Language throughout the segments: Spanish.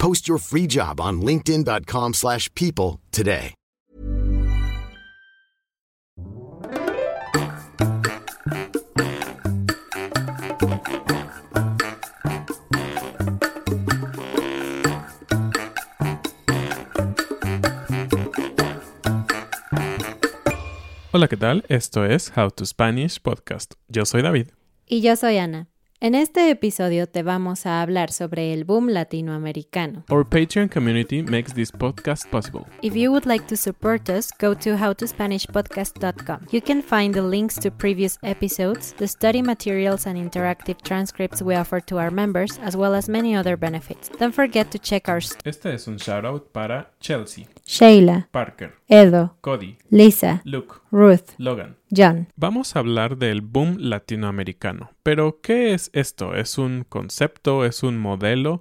Post your free job on linkedin.com/people slash people today. Hola, ¿qué tal? Esto es How to Spanish Podcast. Yo soy David. Y yo soy Ana. En este episodio te vamos a hablar sobre el boom latinoamericano. Our Patreon community makes this podcast possible. If you would like to support us, go to howtospanishpodcast.com. You can find the links to previous episodes, the study materials and interactive transcripts we offer to our members, as well as many other benefits. Don't forget to check our st- Este es un shoutout para Chelsea, Sheila, Parker, Edo, Cody, Lisa, Luke, Ruth, Logan. John. Vamos a hablar del boom latinoamericano. Pero, ¿qué es esto? ¿Es un concepto? ¿Es un modelo?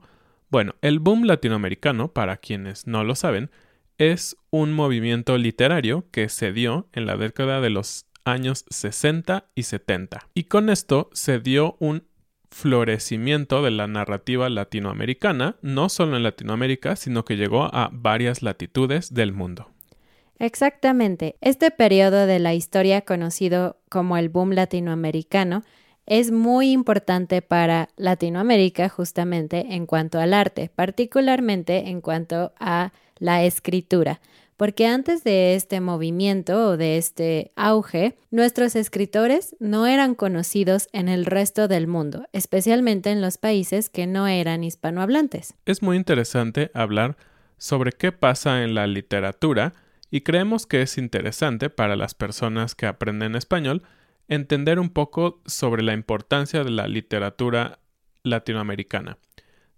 Bueno, el boom latinoamericano, para quienes no lo saben, es un movimiento literario que se dio en la década de los años 60 y 70. Y con esto se dio un florecimiento de la narrativa latinoamericana, no solo en Latinoamérica, sino que llegó a varias latitudes del mundo. Exactamente. Este periodo de la historia conocido como el boom latinoamericano es muy importante para Latinoamérica justamente en cuanto al arte, particularmente en cuanto a la escritura, porque antes de este movimiento o de este auge, nuestros escritores no eran conocidos en el resto del mundo, especialmente en los países que no eran hispanohablantes. Es muy interesante hablar sobre qué pasa en la literatura y creemos que es interesante para las personas que aprenden español entender un poco sobre la importancia de la literatura latinoamericana.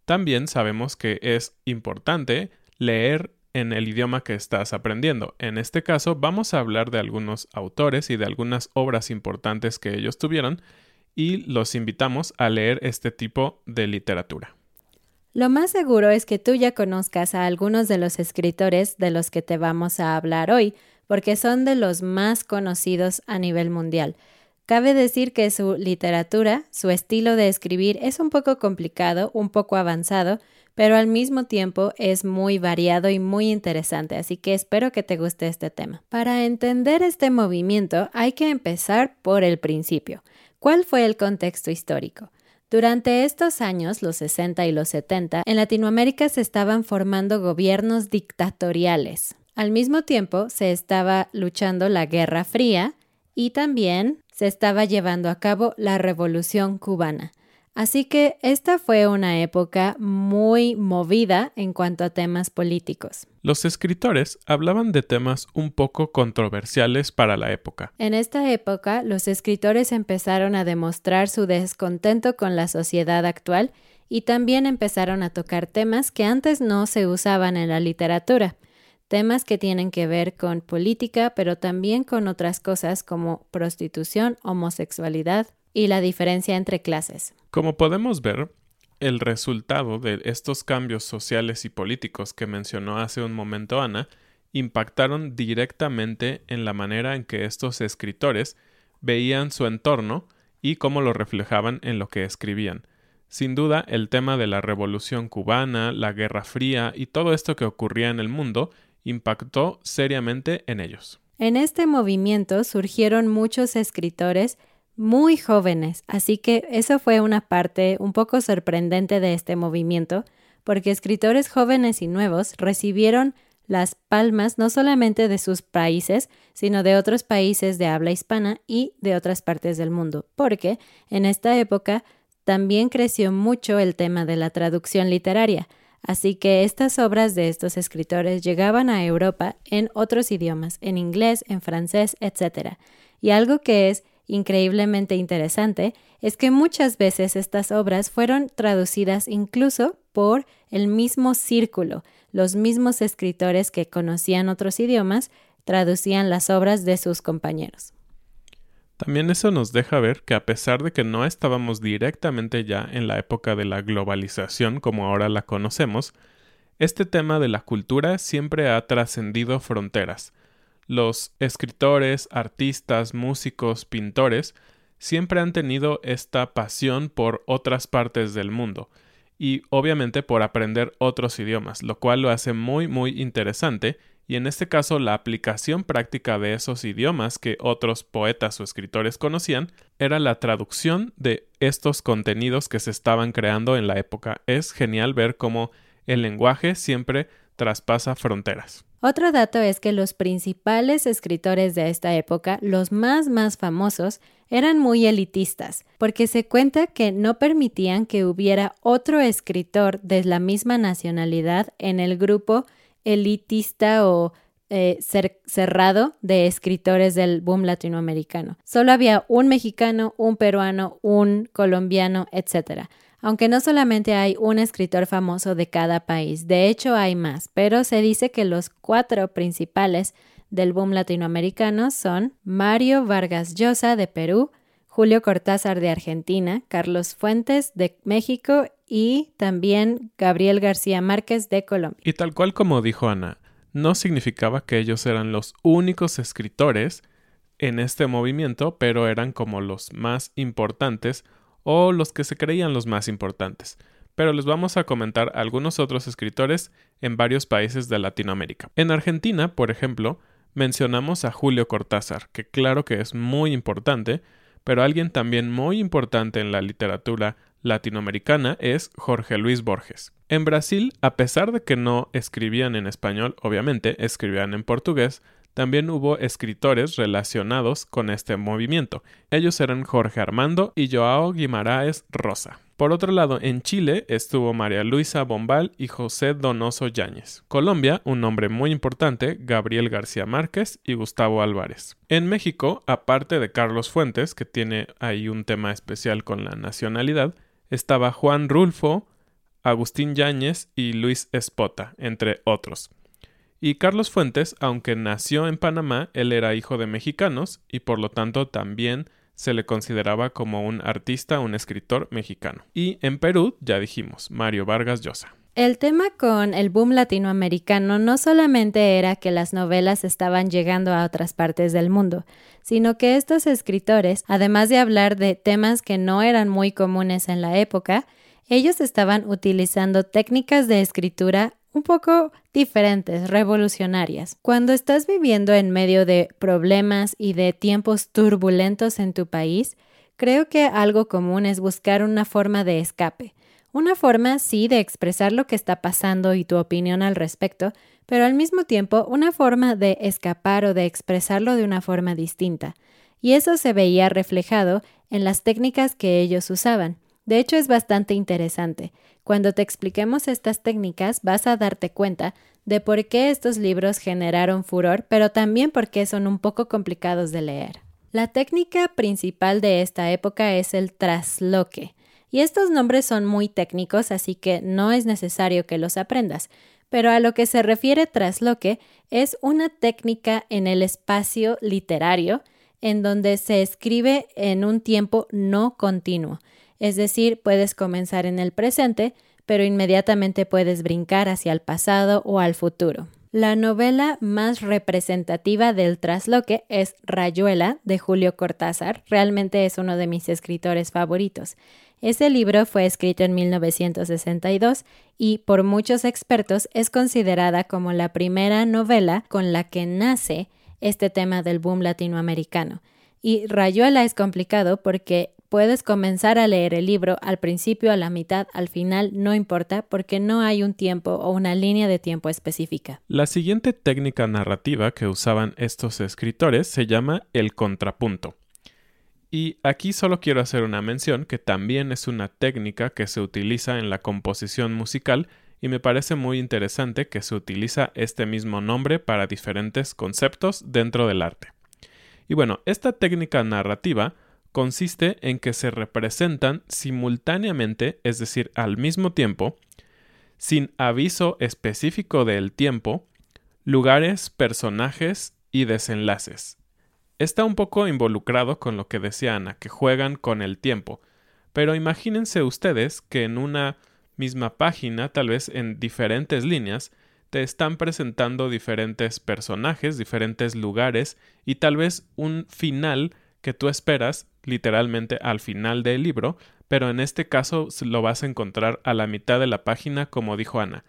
También sabemos que es importante leer en el idioma que estás aprendiendo. En este caso vamos a hablar de algunos autores y de algunas obras importantes que ellos tuvieron y los invitamos a leer este tipo de literatura. Lo más seguro es que tú ya conozcas a algunos de los escritores de los que te vamos a hablar hoy, porque son de los más conocidos a nivel mundial. Cabe decir que su literatura, su estilo de escribir es un poco complicado, un poco avanzado, pero al mismo tiempo es muy variado y muy interesante, así que espero que te guste este tema. Para entender este movimiento hay que empezar por el principio. ¿Cuál fue el contexto histórico? Durante estos años, los 60 y los 70, en Latinoamérica se estaban formando gobiernos dictatoriales. Al mismo tiempo, se estaba luchando la Guerra Fría y también se estaba llevando a cabo la Revolución cubana. Así que esta fue una época muy movida en cuanto a temas políticos. Los escritores hablaban de temas un poco controversiales para la época. En esta época, los escritores empezaron a demostrar su descontento con la sociedad actual y también empezaron a tocar temas que antes no se usaban en la literatura, temas que tienen que ver con política, pero también con otras cosas como prostitución, homosexualidad y la diferencia entre clases. Como podemos ver, el resultado de estos cambios sociales y políticos que mencionó hace un momento Ana impactaron directamente en la manera en que estos escritores veían su entorno y cómo lo reflejaban en lo que escribían. Sin duda, el tema de la Revolución cubana, la Guerra Fría y todo esto que ocurría en el mundo impactó seriamente en ellos. En este movimiento surgieron muchos escritores muy jóvenes, así que eso fue una parte un poco sorprendente de este movimiento, porque escritores jóvenes y nuevos recibieron las palmas no solamente de sus países, sino de otros países de habla hispana y de otras partes del mundo, porque en esta época también creció mucho el tema de la traducción literaria, así que estas obras de estos escritores llegaban a Europa en otros idiomas, en inglés, en francés, etc. Y algo que es increíblemente interesante es que muchas veces estas obras fueron traducidas incluso por el mismo círculo, los mismos escritores que conocían otros idiomas traducían las obras de sus compañeros. También eso nos deja ver que a pesar de que no estábamos directamente ya en la época de la globalización como ahora la conocemos, este tema de la cultura siempre ha trascendido fronteras. Los escritores, artistas, músicos, pintores siempre han tenido esta pasión por otras partes del mundo, y obviamente por aprender otros idiomas, lo cual lo hace muy muy interesante y en este caso la aplicación práctica de esos idiomas que otros poetas o escritores conocían era la traducción de estos contenidos que se estaban creando en la época. Es genial ver cómo el lenguaje siempre traspasa fronteras. Otro dato es que los principales escritores de esta época, los más más famosos, eran muy elitistas, porque se cuenta que no permitían que hubiera otro escritor de la misma nacionalidad en el grupo elitista o eh, cerrado de escritores del boom latinoamericano. Solo había un mexicano, un peruano, un colombiano, etc aunque no solamente hay un escritor famoso de cada país, de hecho hay más, pero se dice que los cuatro principales del boom latinoamericano son Mario Vargas Llosa de Perú, Julio Cortázar de Argentina, Carlos Fuentes de México y también Gabriel García Márquez de Colombia. Y tal cual como dijo Ana, no significaba que ellos eran los únicos escritores en este movimiento, pero eran como los más importantes o los que se creían los más importantes, pero les vamos a comentar algunos otros escritores en varios países de Latinoamérica. En Argentina, por ejemplo, mencionamos a Julio Cortázar, que claro que es muy importante, pero alguien también muy importante en la literatura latinoamericana es Jorge Luis Borges. En Brasil, a pesar de que no escribían en español, obviamente escribían en portugués, también hubo escritores relacionados con este movimiento. Ellos eran Jorge Armando y Joao Guimaraes Rosa. Por otro lado, en Chile estuvo María Luisa Bombal y José Donoso Yáñez. Colombia, un nombre muy importante, Gabriel García Márquez y Gustavo Álvarez. En México, aparte de Carlos Fuentes, que tiene ahí un tema especial con la nacionalidad, estaba Juan Rulfo, Agustín Yáñez y Luis Espota, entre otros. Y Carlos Fuentes, aunque nació en Panamá, él era hijo de mexicanos y por lo tanto también se le consideraba como un artista, un escritor mexicano. Y en Perú, ya dijimos, Mario Vargas Llosa. El tema con el boom latinoamericano no solamente era que las novelas estaban llegando a otras partes del mundo, sino que estos escritores, además de hablar de temas que no eran muy comunes en la época, ellos estaban utilizando técnicas de escritura un poco diferentes, revolucionarias. Cuando estás viviendo en medio de problemas y de tiempos turbulentos en tu país, creo que algo común es buscar una forma de escape. Una forma, sí, de expresar lo que está pasando y tu opinión al respecto, pero al mismo tiempo una forma de escapar o de expresarlo de una forma distinta. Y eso se veía reflejado en las técnicas que ellos usaban. De hecho, es bastante interesante. Cuando te expliquemos estas técnicas vas a darte cuenta de por qué estos libros generaron furor, pero también por qué son un poco complicados de leer. La técnica principal de esta época es el trasloque. Y estos nombres son muy técnicos, así que no es necesario que los aprendas. Pero a lo que se refiere trasloque es una técnica en el espacio literario en donde se escribe en un tiempo no continuo Es decir, puedes comenzar en el presente, pero inmediatamente puedes brincar hacia el pasado o al futuro. La novela más representativa del trasloque es Rayuela de Julio Cortázar. Realmente es uno de mis escritores favoritos. Ese libro fue escrito en 1962 y por muchos expertos es considerada como la primera novela con la que nace este tema del boom latinoamericano. Y Rayuela es complicado porque puedes comenzar a leer el libro al principio, a la mitad, al final, no importa, porque no hay un tiempo o una línea de tiempo específica. La siguiente técnica narrativa que usaban estos escritores se llama el contrapunto. Y aquí solo quiero hacer una mención que también es una técnica que se utiliza en la composición musical y me parece muy interesante que se utiliza este mismo nombre para diferentes conceptos dentro del arte. Y bueno, esta técnica narrativa consiste en que se representan simultáneamente, es decir, al mismo tiempo, sin aviso específico del tiempo, lugares, personajes y desenlaces. Está un poco involucrado con lo que decía Ana, que juegan con el tiempo, pero imagínense ustedes que en una misma página, tal vez en diferentes líneas, te están presentando diferentes personajes, diferentes lugares y tal vez un final que tú esperas literalmente al final del libro, pero en este caso lo vas a encontrar a la mitad de la página como dijo Ana.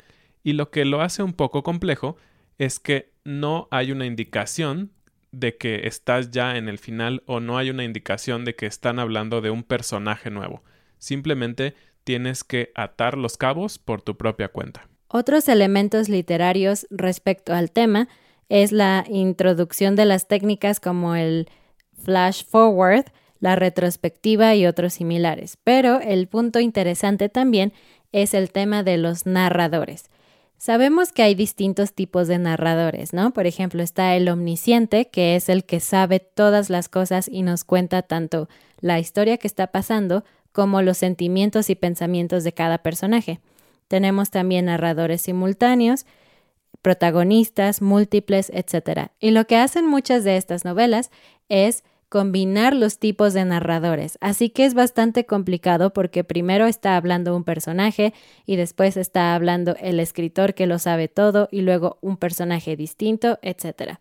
Y lo que lo hace un poco complejo es que no hay una indicación de que estás ya en el final o no hay una indicación de que están hablando de un personaje nuevo. Simplemente tienes que atar los cabos por tu propia cuenta. Otros elementos literarios respecto al tema es la introducción de las técnicas como el flash forward, la retrospectiva y otros similares. Pero el punto interesante también es el tema de los narradores. Sabemos que hay distintos tipos de narradores, ¿no? Por ejemplo, está el omnisciente, que es el que sabe todas las cosas y nos cuenta tanto la historia que está pasando como los sentimientos y pensamientos de cada personaje. Tenemos también narradores simultáneos, protagonistas, múltiples, etc. Y lo que hacen muchas de estas novelas es combinar los tipos de narradores. Así que es bastante complicado porque primero está hablando un personaje y después está hablando el escritor que lo sabe todo y luego un personaje distinto, etc.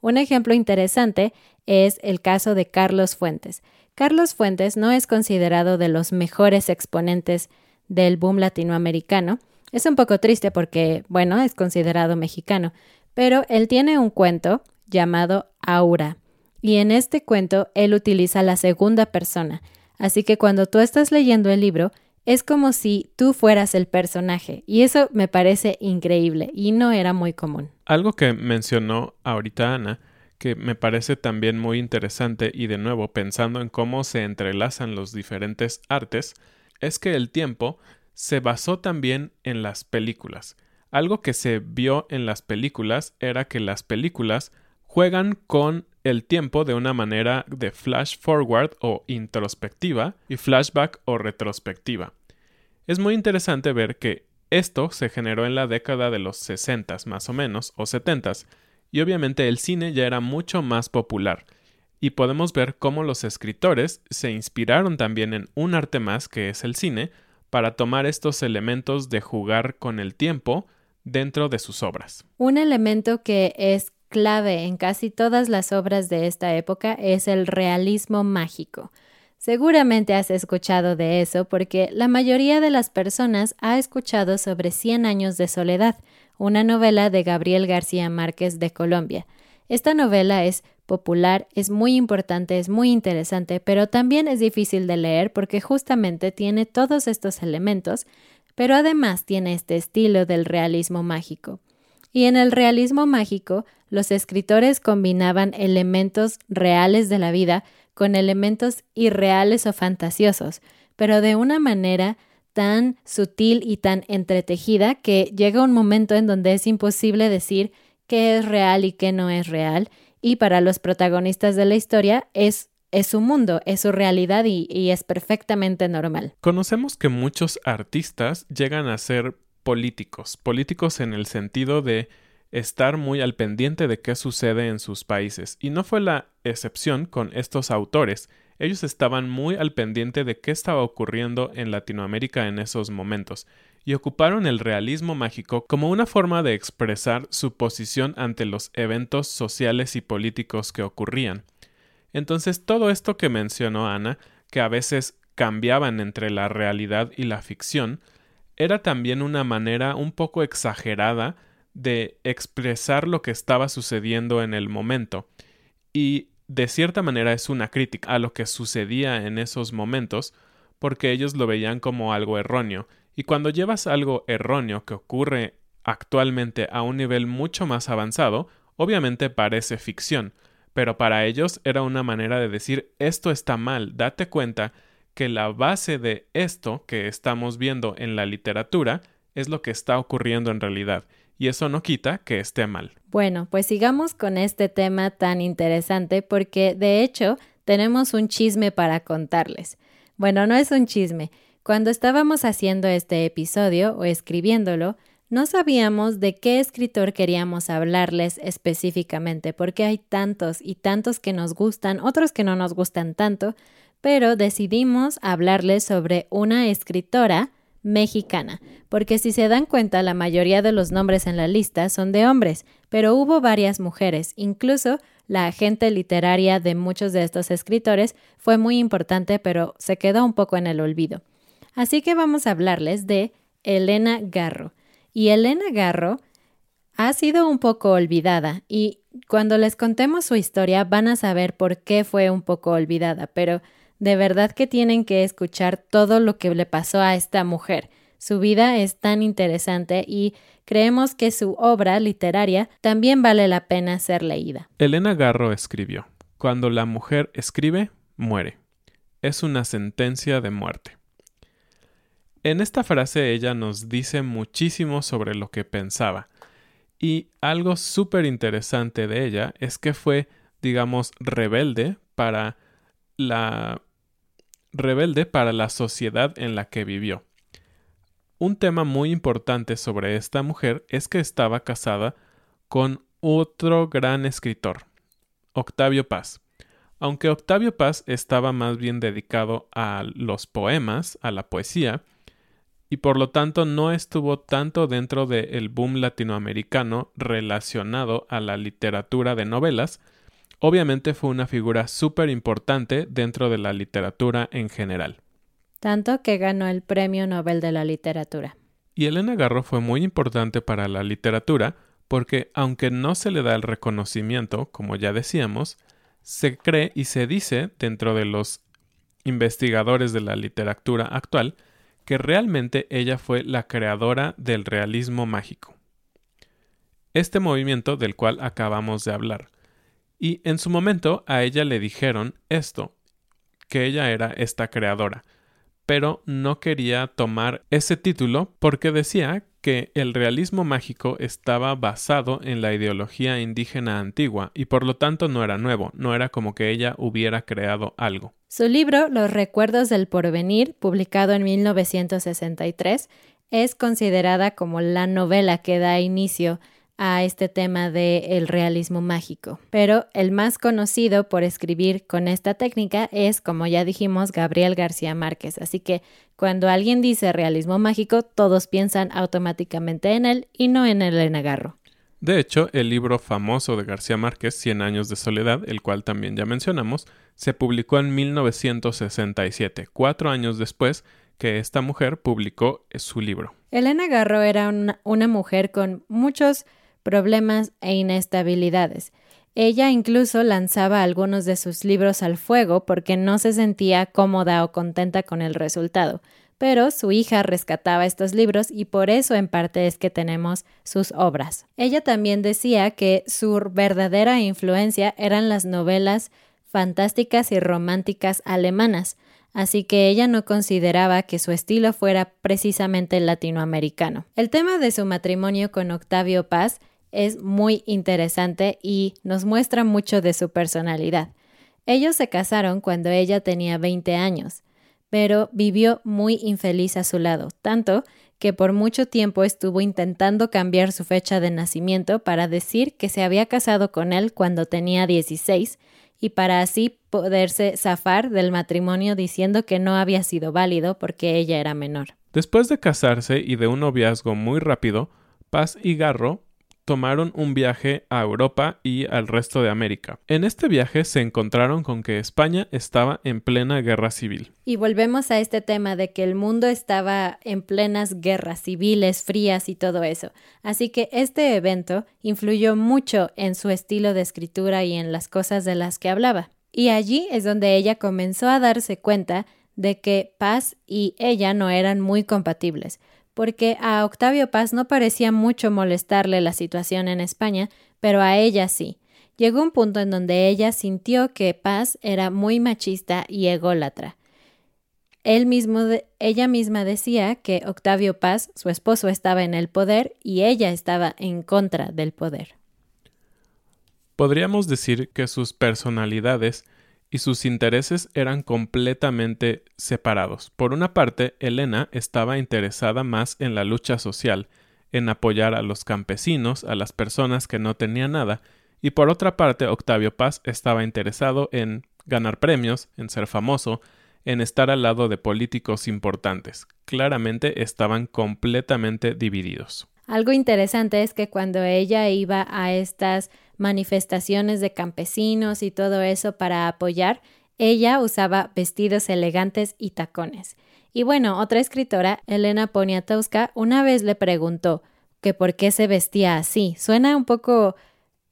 Un ejemplo interesante es el caso de Carlos Fuentes. Carlos Fuentes no es considerado de los mejores exponentes del boom latinoamericano. Es un poco triste porque, bueno, es considerado mexicano, pero él tiene un cuento llamado Aura. Y en este cuento él utiliza la segunda persona. Así que cuando tú estás leyendo el libro, es como si tú fueras el personaje. Y eso me parece increíble y no era muy común. Algo que mencionó ahorita Ana, que me parece también muy interesante y de nuevo pensando en cómo se entrelazan los diferentes artes, es que el tiempo se basó también en las películas. Algo que se vio en las películas era que las películas juegan con el tiempo de una manera de flash forward o introspectiva y flashback o retrospectiva. Es muy interesante ver que esto se generó en la década de los 60 más o menos o 70 y obviamente el cine ya era mucho más popular y podemos ver cómo los escritores se inspiraron también en un arte más que es el cine para tomar estos elementos de jugar con el tiempo dentro de sus obras. Un elemento que es clave en casi todas las obras de esta época es el realismo mágico. Seguramente has escuchado de eso porque la mayoría de las personas ha escuchado sobre Cien años de soledad, una novela de Gabriel García Márquez de Colombia. Esta novela es popular, es muy importante, es muy interesante, pero también es difícil de leer porque justamente tiene todos estos elementos, pero además tiene este estilo del realismo mágico. Y en el realismo mágico, los escritores combinaban elementos reales de la vida con elementos irreales o fantasiosos, pero de una manera tan sutil y tan entretejida que llega un momento en donde es imposible decir qué es real y qué no es real, y para los protagonistas de la historia es es su mundo, es su realidad y, y, es perfectamente normal. Conocemos que muchos artistas llegan a ser políticos, políticos en el sentido de estar muy al pendiente de qué sucede en sus países, y no fue la excepción con estos autores. Ellos estaban muy al pendiente de qué estaba ocurriendo en Latinoamérica en esos momentos, y ocuparon el realismo mágico como una forma de expresar su posición ante los eventos sociales y políticos que ocurrían. Entonces todo esto que mencionó Ana, que a veces cambiaban entre la realidad y la ficción, era también una manera un poco exagerada de expresar lo que estaba sucediendo en el momento. Y de cierta manera es una crítica a lo que sucedía en esos momentos, porque ellos lo veían como algo erróneo. Y cuando llevas algo erróneo que ocurre actualmente a un nivel mucho más avanzado, obviamente parece ficción, pero para ellos era una manera de decir esto está mal, date cuenta que la base de esto que estamos viendo en la literatura es lo que está ocurriendo en realidad, y eso no quita que esté mal. Bueno, pues sigamos con este tema tan interesante porque de hecho tenemos un chisme para contarles. Bueno, no es un chisme. Cuando estábamos haciendo este episodio o escribiéndolo, no sabíamos de qué escritor queríamos hablarles específicamente, porque hay tantos y tantos que nos gustan, otros que no nos gustan tanto, pero decidimos hablarles sobre una escritora mexicana, porque si se dan cuenta la mayoría de los nombres en la lista son de hombres, pero hubo varias mujeres, incluso la agente literaria de muchos de estos escritores fue muy importante, pero se quedó un poco en el olvido. Así que vamos a hablarles de Elena Garro. Y Elena Garro ha sido un poco olvidada y cuando les contemos su historia van a saber por qué fue un poco olvidada, pero de verdad que tienen que escuchar todo lo que le pasó a esta mujer. Su vida es tan interesante y creemos que su obra literaria también vale la pena ser leída. Elena Garro escribió, Cuando la mujer escribe, muere. Es una sentencia de muerte. En esta frase ella nos dice muchísimo sobre lo que pensaba. Y algo súper interesante de ella es que fue, digamos, rebelde para la rebelde para la sociedad en la que vivió. Un tema muy importante sobre esta mujer es que estaba casada con otro gran escritor, Octavio Paz. Aunque Octavio Paz estaba más bien dedicado a los poemas, a la poesía, y por lo tanto no estuvo tanto dentro del boom latinoamericano relacionado a la literatura de novelas, obviamente fue una figura súper importante dentro de la literatura en general. Tanto que ganó el Premio Nobel de la Literatura. Y Elena Garro fue muy importante para la literatura porque, aunque no se le da el reconocimiento, como ya decíamos, se cree y se dice dentro de los investigadores de la literatura actual que realmente ella fue la creadora del realismo mágico. Este movimiento del cual acabamos de hablar, y en su momento a ella le dijeron esto, que ella era esta creadora, pero no quería tomar ese título porque decía que el realismo mágico estaba basado en la ideología indígena antigua y por lo tanto no era nuevo, no era como que ella hubiera creado algo. Su libro Los recuerdos del porvenir, publicado en 1963, es considerada como la novela que da inicio a este tema del realismo mágico. Pero el más conocido por escribir con esta técnica es, como ya dijimos, Gabriel García Márquez. Así que cuando alguien dice realismo mágico, todos piensan automáticamente en él y no en el enagarro. De hecho, el libro famoso de García Márquez, Cien años de soledad, el cual también ya mencionamos, se publicó en 1967, cuatro años después que esta mujer publicó su libro. Elena Garro era una mujer con muchos problemas e inestabilidades. Ella incluso lanzaba algunos de sus libros al fuego porque no se sentía cómoda o contenta con el resultado, pero su hija rescataba estos libros y por eso en parte es que tenemos sus obras. Ella también decía que su verdadera influencia eran las novelas fantásticas y románticas alemanas, así que ella no consideraba que su estilo fuera precisamente latinoamericano. El tema de su matrimonio con Octavio Paz es muy interesante y nos muestra mucho de su personalidad. Ellos se casaron cuando ella tenía 20 años, pero vivió muy infeliz a su lado, tanto que por mucho tiempo estuvo intentando cambiar su fecha de nacimiento para decir que se había casado con él cuando tenía 16 y para así poderse zafar del matrimonio diciendo que no había sido válido porque ella era menor. Después de casarse y de un noviazgo muy rápido, Paz y Garro tomaron un viaje a Europa y al resto de América. En este viaje se encontraron con que España estaba en plena guerra civil. Y volvemos a este tema de que el mundo estaba en plenas guerras civiles, frías y todo eso. Así que este evento influyó mucho en su estilo de escritura y en las cosas de las que hablaba. Y allí es donde ella comenzó a darse cuenta de que Paz y ella no eran muy compatibles porque a Octavio Paz no parecía mucho molestarle la situación en España, pero a ella sí. Llegó un punto en donde ella sintió que Paz era muy machista y ególatra. Ella misma decía que Octavio Paz, su esposo, estaba en el poder y ella estaba en contra del poder. Podríamos decir que sus personalidades y sus intereses eran completamente separados. Por una parte, Elena estaba interesada más en la lucha social, en apoyar a los campesinos, a las personas que no tenían nada, y por otra parte, Octavio Paz estaba interesado en ganar premios, en ser famoso, en estar al lado de políticos importantes. Claramente estaban completamente divididos. Algo interesante es que cuando ella iba a estas manifestaciones de campesinos y todo eso para apoyar, ella usaba vestidos elegantes y tacones. Y bueno, otra escritora, Elena Poniatowska, una vez le preguntó que por qué se vestía así. Suena un poco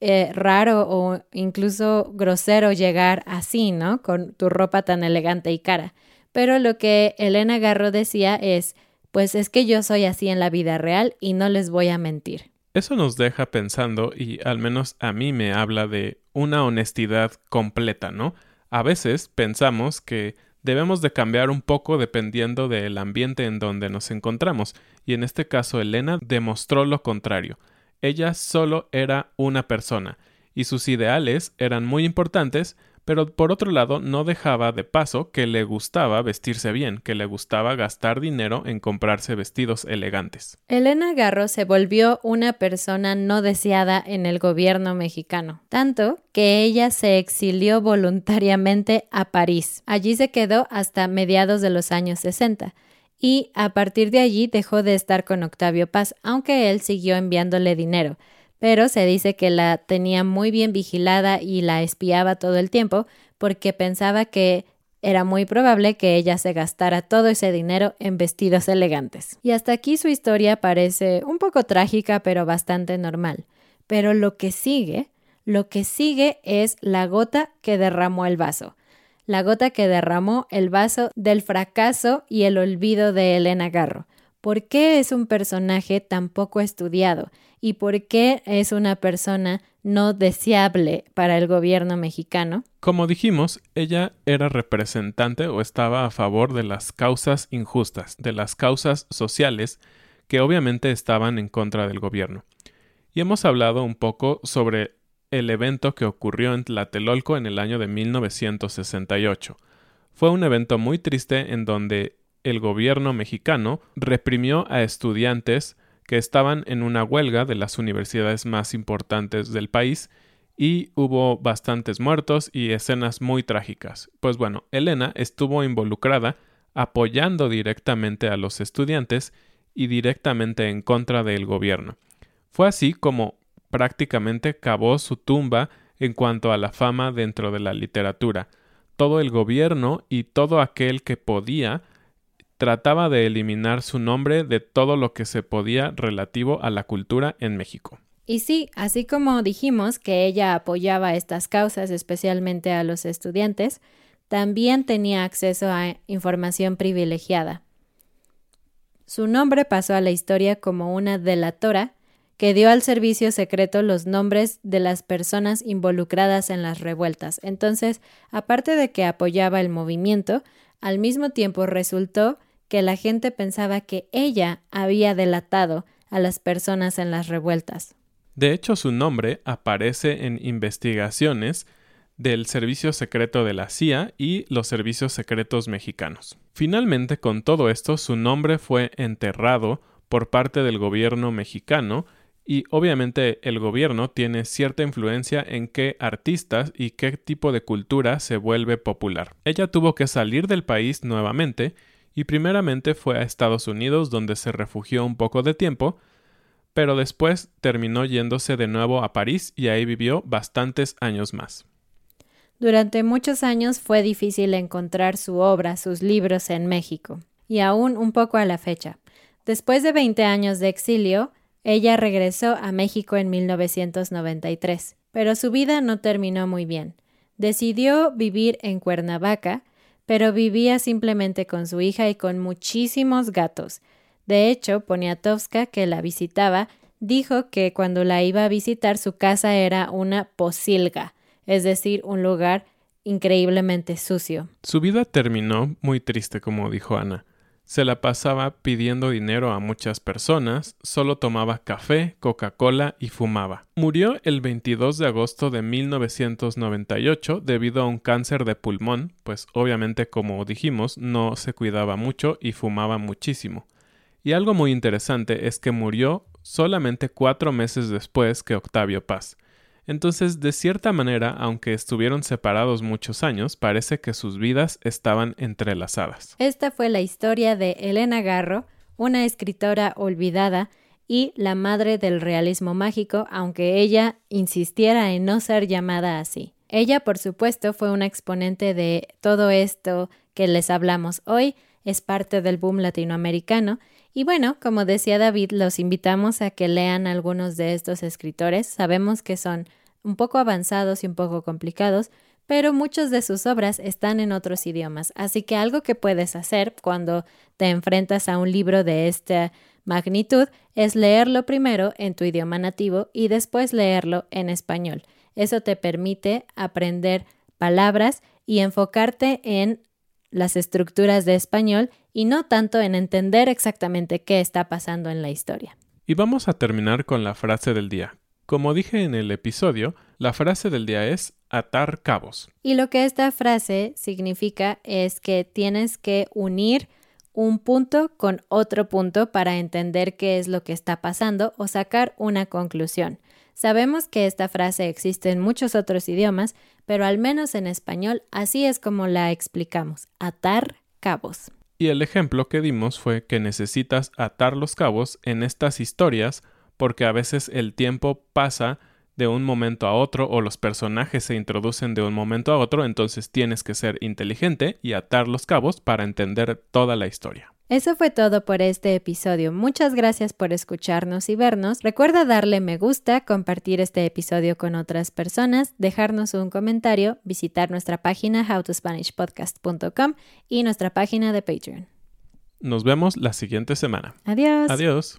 eh, raro o incluso grosero llegar así, ¿no? Con tu ropa tan elegante y cara. Pero lo que Elena Garro decía es, pues es que yo soy así en la vida real y no les voy a mentir. Eso nos deja pensando y al menos a mí me habla de una honestidad completa, ¿no? A veces pensamos que debemos de cambiar un poco dependiendo del ambiente en donde nos encontramos, y en este caso Elena demostró lo contrario. Ella solo era una persona, y sus ideales eran muy importantes, pero por otro lado no dejaba de paso que le gustaba vestirse bien, que le gustaba gastar dinero en comprarse vestidos elegantes. Elena Garro se volvió una persona no deseada en el gobierno mexicano, tanto que ella se exilió voluntariamente a París. Allí se quedó hasta mediados de los años 60 y a partir de allí dejó de estar con Octavio Paz, aunque él siguió enviándole dinero pero se dice que la tenía muy bien vigilada y la espiaba todo el tiempo porque pensaba que era muy probable que ella se gastara todo ese dinero en vestidos elegantes. Y hasta aquí su historia parece un poco trágica, pero bastante normal. Pero lo que sigue, lo que sigue es la gota que derramó el vaso. La gota que derramó el vaso del fracaso y el olvido de Elena Garro. ¿Por qué es un personaje tan poco estudiado? Y por qué es una persona no deseable para el gobierno mexicano? Como dijimos, ella era representante o estaba a favor de las causas injustas, de las causas sociales que obviamente estaban en contra del gobierno. Y hemos hablado un poco sobre el evento que ocurrió en Tlatelolco en el año de 1968. Fue un evento muy triste en donde el gobierno mexicano reprimió a estudiantes que estaban en una huelga de las universidades más importantes del país y hubo bastantes muertos y escenas muy trágicas. Pues bueno, Elena estuvo involucrada apoyando directamente a los estudiantes y directamente en contra del gobierno. Fue así como prácticamente cavó su tumba en cuanto a la fama dentro de la literatura. Todo el gobierno y todo aquel que podía trataba de eliminar su nombre de todo lo que se podía relativo a la cultura en México. Y sí, así como dijimos que ella apoyaba estas causas, especialmente a los estudiantes, también tenía acceso a información privilegiada. Su nombre pasó a la historia como una delatora que dio al servicio secreto los nombres de las personas involucradas en las revueltas. Entonces, aparte de que apoyaba el movimiento, al mismo tiempo resultó que la gente pensaba que ella había delatado a las personas en las revueltas. De hecho, su nombre aparece en investigaciones del Servicio Secreto de la CIA y los servicios secretos mexicanos. Finalmente, con todo esto, su nombre fue enterrado por parte del gobierno mexicano y obviamente el gobierno tiene cierta influencia en qué artistas y qué tipo de cultura se vuelve popular. Ella tuvo que salir del país nuevamente y primeramente fue a Estados Unidos donde se refugió un poco de tiempo, pero después terminó yéndose de nuevo a París y ahí vivió bastantes años más. Durante muchos años fue difícil encontrar su obra, sus libros en México, y aún un poco a la fecha. Después de 20 años de exilio, ella regresó a México en 1993, pero su vida no terminó muy bien. Decidió vivir en Cuernavaca, pero vivía simplemente con su hija y con muchísimos gatos. De hecho, Poniatowska, que la visitaba, dijo que cuando la iba a visitar su casa era una posilga, es decir, un lugar increíblemente sucio. Su vida terminó muy triste, como dijo Ana. Se la pasaba pidiendo dinero a muchas personas, solo tomaba café, Coca-Cola y fumaba. Murió el 22 de agosto de 1998 debido a un cáncer de pulmón, pues obviamente como dijimos no se cuidaba mucho y fumaba muchísimo. Y algo muy interesante es que murió solamente cuatro meses después que Octavio Paz. Entonces, de cierta manera, aunque estuvieron separados muchos años, parece que sus vidas estaban entrelazadas. Esta fue la historia de Elena Garro, una escritora olvidada y la madre del realismo mágico, aunque ella insistiera en no ser llamada así. Ella, por supuesto, fue una exponente de todo esto que les hablamos hoy, es parte del boom latinoamericano, y bueno, como decía David, los invitamos a que lean algunos de estos escritores. Sabemos que son un poco avanzados y un poco complicados, pero muchas de sus obras están en otros idiomas. Así que algo que puedes hacer cuando te enfrentas a un libro de esta magnitud es leerlo primero en tu idioma nativo y después leerlo en español. Eso te permite aprender palabras y enfocarte en las estructuras de español y no tanto en entender exactamente qué está pasando en la historia. Y vamos a terminar con la frase del día. Como dije en el episodio, la frase del día es atar cabos. Y lo que esta frase significa es que tienes que unir un punto con otro punto para entender qué es lo que está pasando o sacar una conclusión. Sabemos que esta frase existe en muchos otros idiomas, pero al menos en español así es como la explicamos, atar cabos. Y el ejemplo que dimos fue que necesitas atar los cabos en estas historias porque a veces el tiempo pasa de un momento a otro o los personajes se introducen de un momento a otro, entonces tienes que ser inteligente y atar los cabos para entender toda la historia. Eso fue todo por este episodio. Muchas gracias por escucharnos y vernos. Recuerda darle me gusta, compartir este episodio con otras personas, dejarnos un comentario, visitar nuestra página howtospanishpodcast.com y nuestra página de Patreon. Nos vemos la siguiente semana. Adiós. Adiós.